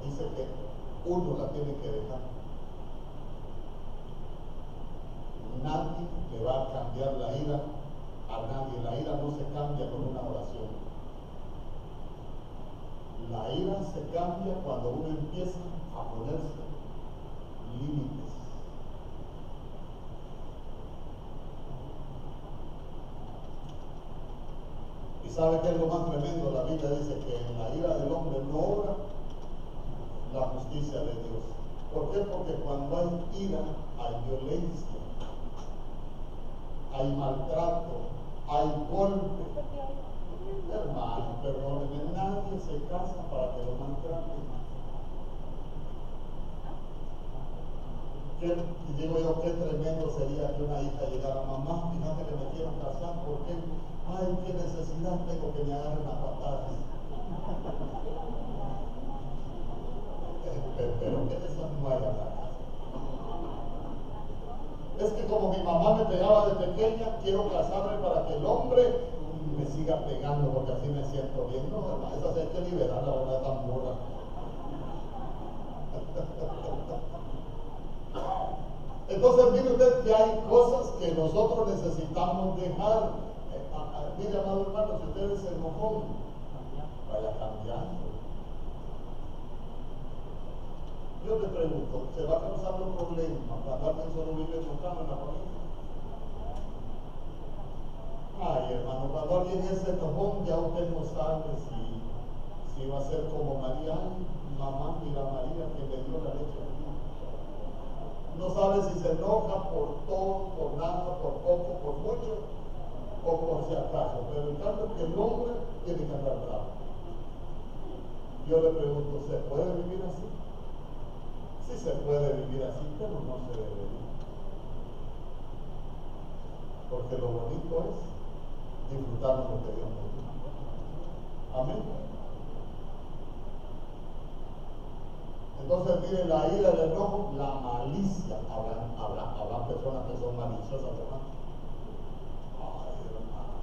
Dice que uno la tiene que dejar. Nadie le va a cambiar la ira a nadie. La ira no se cambia con una oración. La ira se cambia cuando uno empieza a ponerse límites. Y sabe que es lo más tremendo, la Biblia dice que en la ira del hombre no obra la justicia de Dios. ¿Por qué? Porque cuando hay ira hay violencia, hay maltrato, hay golpe. Hermano, perdóneme, nadie se casa para que lo maltraten. Qué, digo yo, qué tremendo sería que una hija llegara, mamá, fíjate que me quiero casar, ¿por qué? Ay, qué necesidad tengo que me agarren a patadas. Pero ¿qué les muera? Es que como mi mamá me pegaba de pequeña, quiero casarme para que el hombre me siga pegando porque así me siento bien. No, hermano, esa hay que liberar la verdad tan burra. Entonces, mire usted que hay cosas que nosotros necesitamos dejar. Mire, amado hermano, si usted es enojón, vaya cambiando. Yo te pregunto, ¿se va causando problemas cuando alguien solo vive enojado en la familia? Ay, hermano, cuando alguien es enojón, ya usted no sabe si, si va a ser como María, mamá, mira María que le dio la leche No sabe si se enoja por todo, por nada, por poco, por mucho, o por si acaso. Que el hombre tiene que andar bravo. Yo le pregunto, ¿se puede vivir así? Sí se puede vivir así, pero no se debe vivir. Porque lo bonito es disfrutamos lo que Dios nos dio. Amén. Entonces, miren, la ira, el enojo, la malicia. Habrá, habrá, habrá personas que son maliciosas, hermano. Ay, hermano.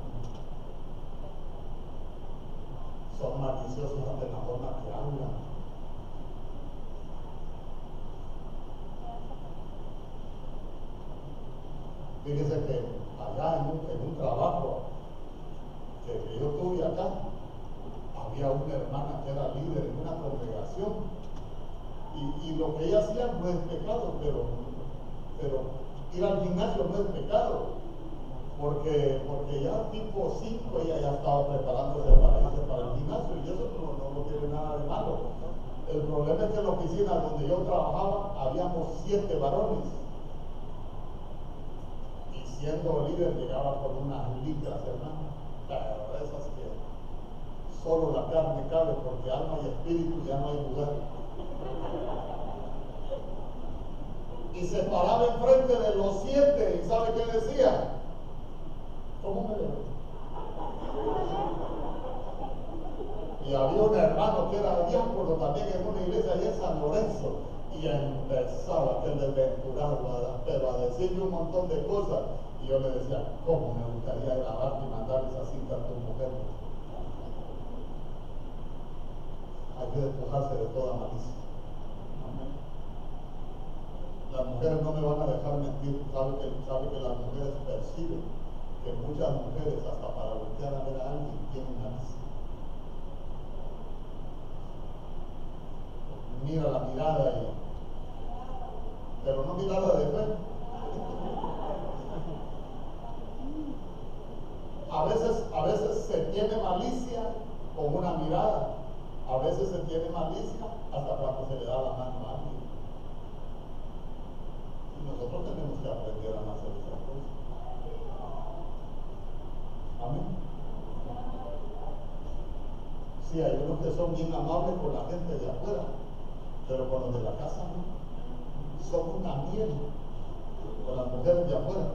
Son maliciosas de la forma que hablan. Fíjese que allá en un, trabajo que yo tuve acá, había una hermana que era líder en una congregación y, lo que ella hacía no es pecado, pero, pero ir al gimnasio no es pecado, porque, porque ya tipo 5 ella ya estaba preparándose para para el gimnasio y eso no, no, tiene nada de malo. El problema es que en la oficina donde yo trabajaba habíamos siete varones y siendo líder llegaba con unas litras, hermano pero esas que solo la carne cabe porque alma y espíritu ya no hay lugar. Y se paraba enfrente de los siete y ¿sabe qué decía? ¿Cómo me veo? Y había un hermano que era diácono también en una iglesia allá en San Lorenzo y empezaba aquel desventurado pero a decirle un montón de cosas y yo le decía, ¿cómo me gustaría grabarte y mandar esa cinta a tu mujer? Hay que despojarse de toda malicia. Las mujeres no me van a dejar mentir, sabe que, sabe que las mujeres perciben que muchas mujeres hasta para voltear a ver a alguien tienen ganas. Mira la mirada y... Pero no mirada de fe. A veces, a veces se tiene malicia con una mirada. A veces se tiene malicia hasta cuando se le da la mano a alguien. Y nosotros tenemos que aprender a no hacer Sí, hay unos que son bien amables con la gente de afuera, pero con los de la casa no. Son una miel con las mujeres de afuera,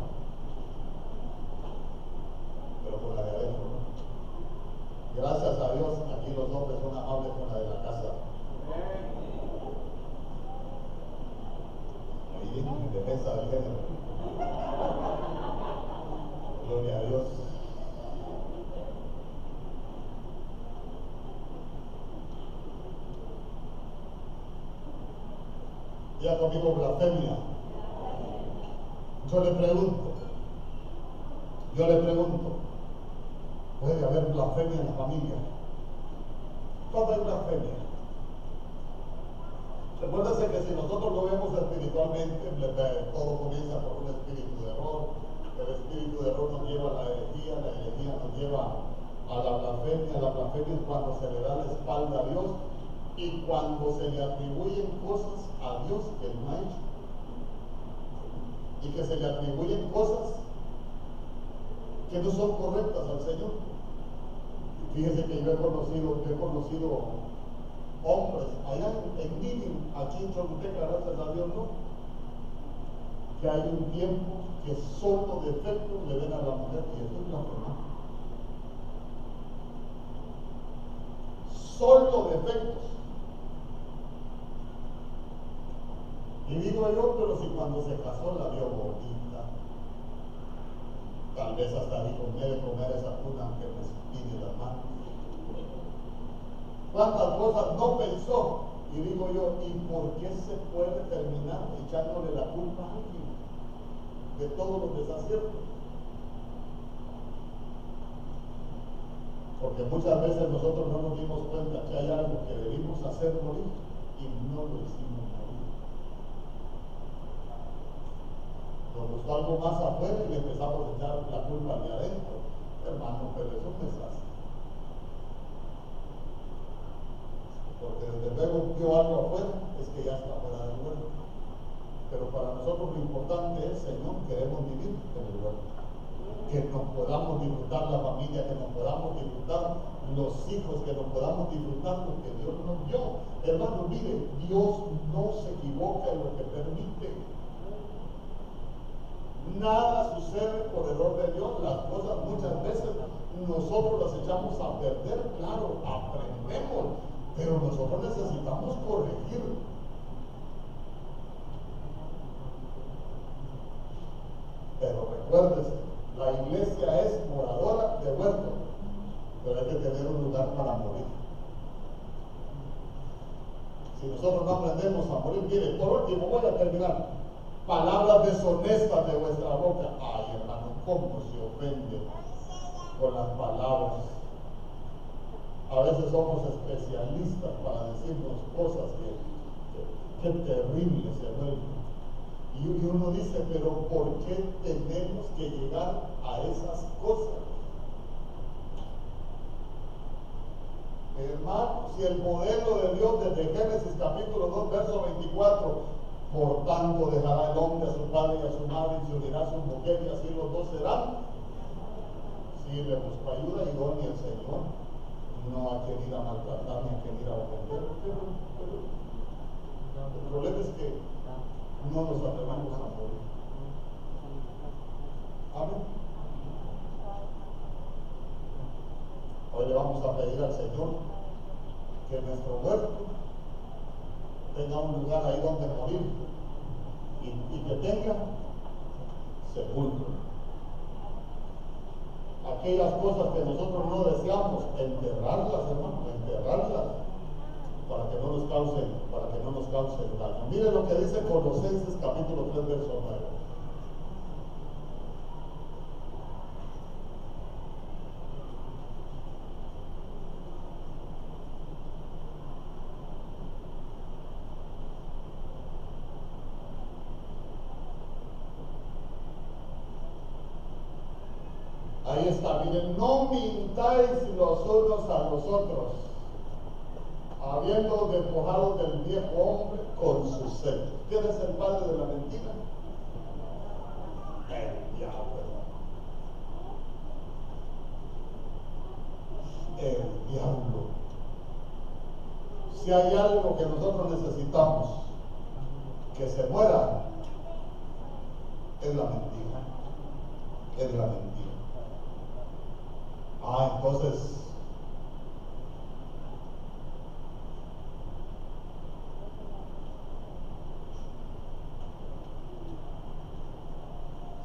pero con la de adentro no. Gracias a Dios, aquí los hombres son amables con la de la casa. Ahí en defensa del género. Gloria a Dios. Ya conmigo blasfemia. Yo le pregunto, yo le pregunto, puede haber blasfemia en la familia. ¿Cuándo hay blasfemia? Recuérdense que si nosotros lo vemos espiritualmente, todo comienza por un espíritu de error. El espíritu de error nos lleva a la herejía, la herejía nos lleva a la blasfemia. La blasfemia es cuando se le da la espalda a Dios y cuando se le atribuyen cosas a Dios que no ha hecho. Y que se le atribuyen cosas que no son correctas al Señor. Fíjense que yo he conocido, yo he conocido hombres allá en Living, aquí en Choluteca, gracias a Dios, no. Que hay un tiempo que solo defectos le ven a la mujer y es la forma. Solo defectos. Y digo yo, pero si cuando se casó la vio bonita, tal vez hasta dijo, me de comer esa cuna que me pide las manos. ¿Cuántas cosas no pensó? Y digo yo, ¿y por qué se puede terminar echándole la culpa a alguien de todos los desaciertos? Porque muchas veces nosotros no nos dimos cuenta que hay algo que debimos hacer morir y no lo hicimos nos gustó algo más afuera y empezamos a echar la culpa de adentro. Hermano, pero es así. Porque desde luego vio algo afuera, es que ya está fuera del huerto. Pero para nosotros lo importante es, Señor, queremos vivir en el huerto. Que nos podamos disfrutar la familia, que nos podamos disfrutar los hijos, que nos podamos disfrutar lo que Dios nos dio. Hermano, mire, Dios no se equivoca en lo que permite. Nada sucede por error de Dios. Las cosas muchas veces nosotros las echamos a perder. Claro, aprendemos, pero nosotros necesitamos corregir. Pero recuérdese, la iglesia es moradora de huerto, pero hay que tener un lugar para morir. Si nosotros no aprendemos a morir, mire, por último voy a terminar palabras deshonestas de vuestra boca. Ay, hermano, ¿cómo se ofende con las palabras? A veces somos especialistas para decirnos cosas que, que, terribles se vuelven. Y uno dice, pero ¿por qué tenemos que llegar a esas cosas? Hermano, si el modelo de Dios desde Génesis capítulo 2, verso 24, por tanto dejará el hombre a su padre y a su madre y se unirá a su mujer y así los dos serán. Sí, le busco ayuda idónea al Señor. No a quien ir a maltratar ni a quien ir ofender. El problema es que no nos atrevemos a morir. Amén. Hoy le vamos a pedir al Señor que nuestro huerto tenga un lugar ahí donde morir y, que tenga sepulcro. Aquellas cosas que nosotros no deseamos, enterrarlas, hermano, enterrarlas para que no nos causen, para que no nos causen daño. Mire lo que dice Colosenses capítulo 3, verso 9. Ahí está, miren, no mintáis los unos a los otros. habiendo despojado del viejo hombre con sus sellos. ¿Quién es el padre de la mentira? El diablo. El diablo. Si hay algo que nosotros necesitamos que se muera, es la mentira. Es la mentira. Ah, entonces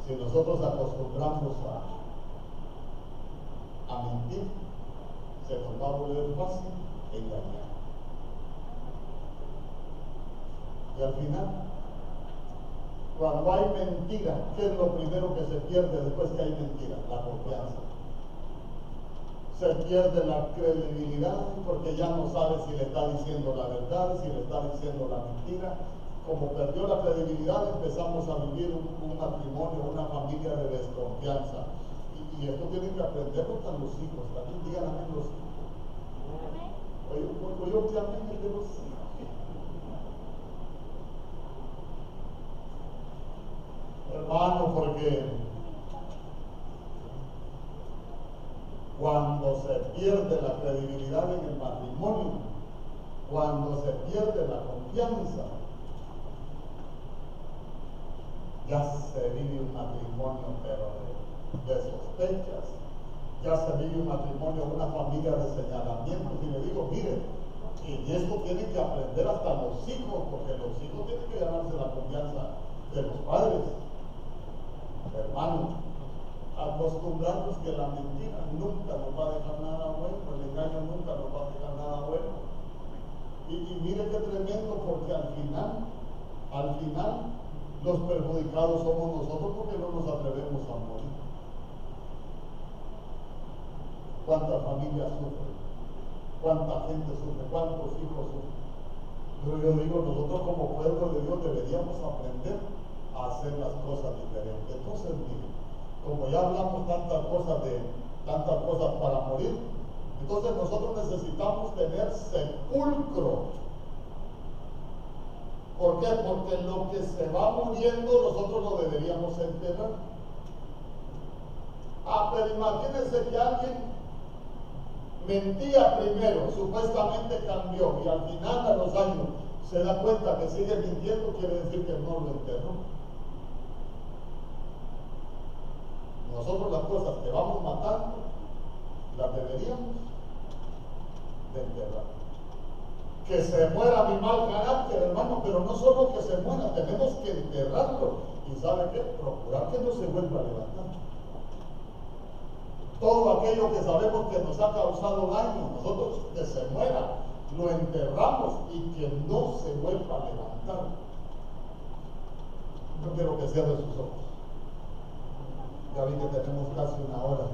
si nosotros acostumbramos a, a mentir, se nos va a volver fácil engañar. Y al final, cuando hay mentira, ¿qué es lo primero que se pierde después que hay mentira? La confianza. Se pierde la credibilidad porque ya no sabe si le está diciendo la verdad, si le está diciendo la mentira como perdió la credibilidad, empezamos a vivir un, matrimonio, una familia de desconfianza. Y, esto tienen que aprenderlo con los hijos, también digan a los hijos. Oye, oye, oye, de los hijos. Hermano, porque cuando se pierde la credibilidad en el matrimonio, cuando se pierde la confianza, ya se vive un matrimonio pero de, sospechas, ya se vive un matrimonio, una familia de señalamientos. Y le digo, mire, y esto tiene que aprender hasta los hijos, porque los hijos tienen que ganarse la confianza de los padres. Hermano, acostumbrarnos que la mentira nunca nos va a dejar nada bueno, el engaño nunca nos va a dejar nada bueno. Y, mire qué tremendo, porque al final, al final, los perjudicados somos nosotros porque no nos atrevemos a morir. ¿Cuántas familias sufren? ¿Cuánta gente sufre? ¿Cuántos hijos sufren? Pero yo digo, nosotros como pueblo de Dios deberíamos aprender a hacer las cosas diferentes. Entonces, miren, como ya hablamos tantas cosas de tantas cosas para morir, entonces nosotros necesitamos tener sepulcro ¿Por qué? Porque lo que se va muriendo nosotros lo deberíamos enterrar. Ah, pero imagínense que alguien mentía primero, supuestamente cambió y al final a los años se da cuenta que sigue mintiendo, quiere decir que no lo enterró. Nosotros las cosas que vamos matando las deberíamos de enterrar que se muera mi mal carácter, hermano, pero no solo que se muera, tenemos que enterrarlo. ¿Y sabe qué? Procurar que no se vuelva a levantar. Todo aquello que sabemos que nos ha causado daño, nosotros que se muera, lo enterramos y que no se vuelva a levantar. No quiero que cierre sus ojos. Ya vi que tenemos casi una hora.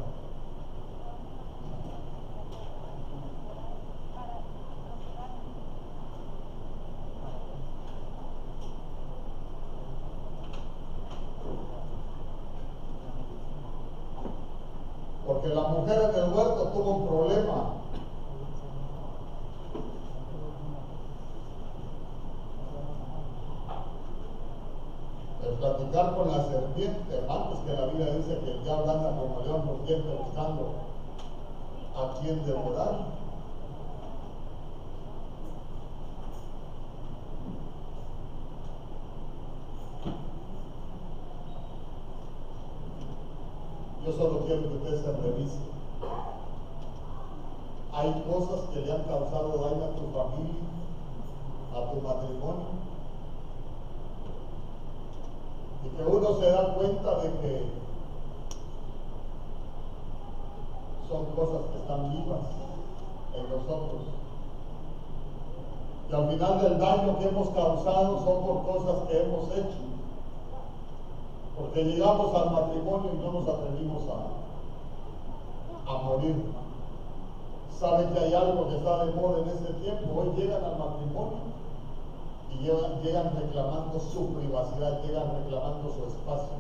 porque la mujer en el huerto tuvo un problema. El platicar con la serpiente, antes que la Biblia dice que el diablo anda como león rugiente buscando a quien devorar. Yo solo quiero que usted se revise. Hay cosas que le han causado daño a tu familia, a tu matrimonio. Y que uno se da cuenta de que son cosas que están vivas en nosotros. Y al final del daño que hemos causado son por cosas que hemos hecho porque llegamos al matrimonio y no nos atrevimos a, a morir. Saben que hay algo que está de moda en ese tiempo. Hoy llegan al matrimonio llegan, reclamando su privacidad, llegan reclamando su espacio.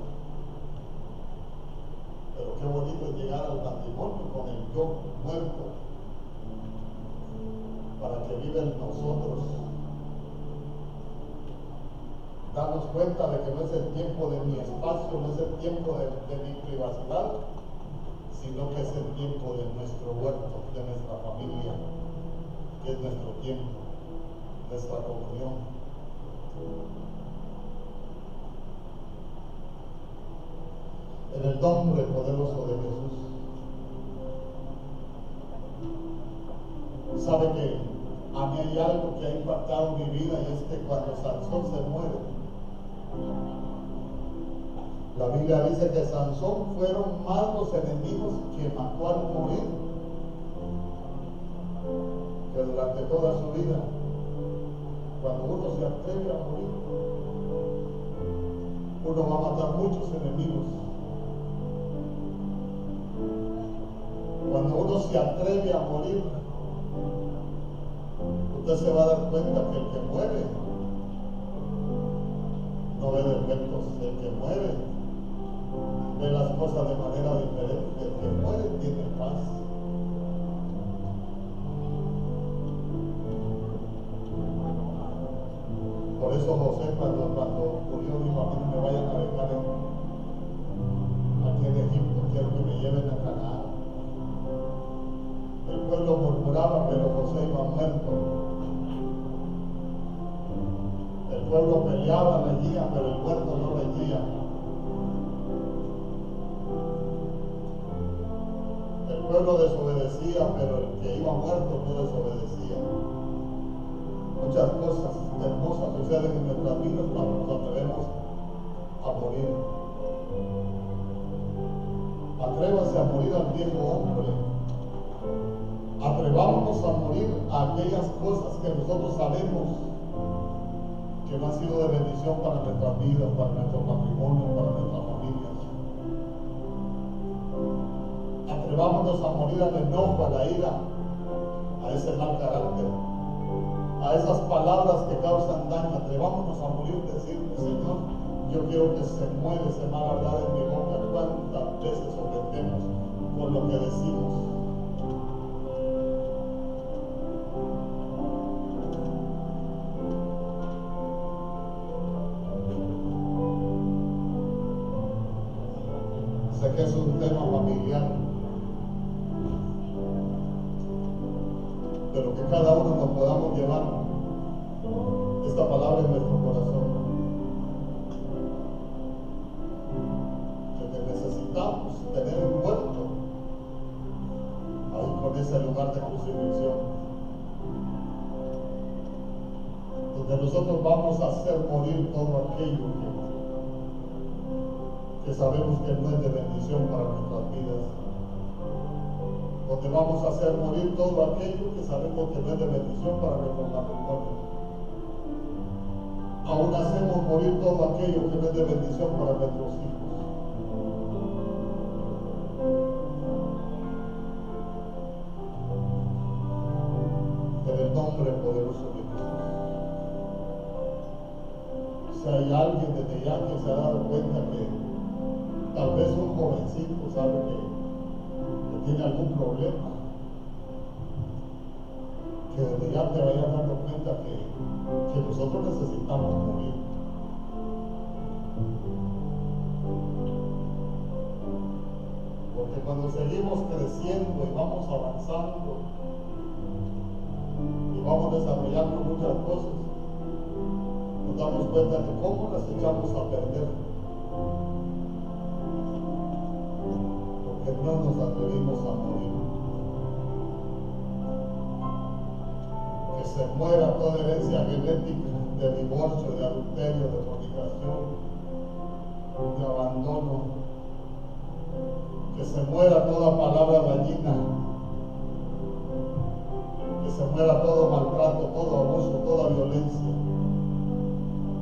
Pero qué bonito es llegar al matrimonio con el yo muerto para que viva nosotros. Darnos cuenta de que no es el tiempo de mi espacio, no es el tiempo de mi privacidad, sino que es el tiempo de nuestro huerto, de nuestra familia, que es nuestro tiempo, nuestra comunión. En el nombre poderoso de Jesús. Sabe que a mí hay algo que ha impactado mi vida y es que cuando Sansón se muere, la Biblia dice que Sansón fueron más los enemigos que mató al morir que durante toda su vida. Cuando uno se atreve a morir, uno va a matar muchos enemigos. Cuando uno se atreve a morir, usted se va a dar cuenta que el que muere no ve defectos, el que muere ve las cosas de manera diferente, el que muere tiene paz. Por eso José cuando, cuando murió dijo, a mí no me vayan a dejar aquí en Egipto, quiero que me lleven a Canaán. El pueblo murmuraba, pero José iba muerto. El pueblo peleaba, reñía, pero el muerto no reñía. El pueblo desobedecía, pero el que iba muerto no desobedecía. Muchas cosas hermosas suceden en nuestras vidas cuando nos atrevemos a morir. Atrévase a morir al viejo hombre. Atrevámonos a morir a aquellas cosas que nosotros sabemos que no han sido de bendición para nuestras vidas, para nuestro matrimonio, para nuestras familias. Atrevámonos a morir al enojo, a la ira, a ese mal carácter, a esas palabras que causan daño. Atrevámonos a morir, decirle, Señor, yo quiero que se muera ese mal hablar en mi boca. ¿Cuántas veces ofendemos por lo que decimos? Donde nosotros vamos a hacer morir todo aquello que que sabemos que no es de bendición para nuestras vidas. Donde vamos a hacer morir todo aquello que sabemos que no es de bendición para nuestro matrimonio. Aún hacemos morir todo aquello que no es de bendición para nuestros hijos. Nombre poderoso de Jesús. Si hay alguien desde ya que se ha dado cuenta que tal vez un jovencito sabe que, tiene algún problema, que desde ya te vayas dando cuenta que, que nosotros necesitamos morir. Porque cuando seguimos creciendo y vamos avanzando y vamos desarrollando muchas cosas, nos damos cuenta de cómo las echamos a perder. Porque no nos atrevimos a morir. Que se muera toda herencia genética de divorcio, de adulterio, de fornicación, de abandono. Que se muera toda palabra dañina. Que se muera todo maltrato, todo abuso, toda violencia,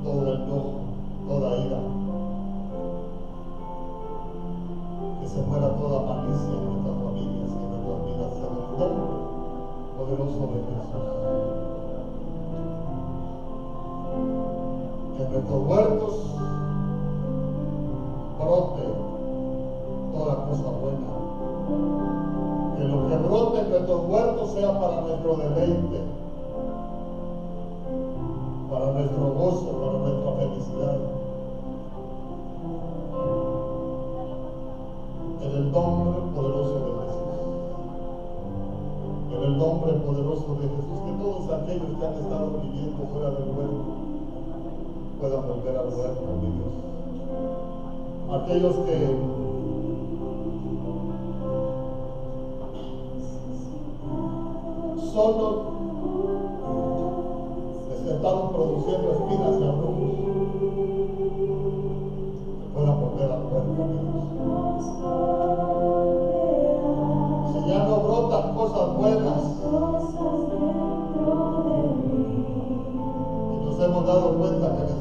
todo enojo, toda ira. Que se muera toda malicia en nuestras familias en nuestras vidas en el nombre poderoso de Jesús. Que en nuestros huertos brote toda cosa buena que lo que brote en nuestros huertos sea para nuestro deleite, para nuestro gozo, para nuestra felicidad. En el nombre poderoso de Jesús. En el nombre poderoso de Jesús, que todos aquellos que han estado viviendo fuera del huerto puedan volver al huerto de Dios. Aquellos que nosotros se sentaron produciendo espinas y abrumos que puedan volver al cuerpo de Dios. Si ya no brotan cosas buenas, y nos hemos dado cuenta que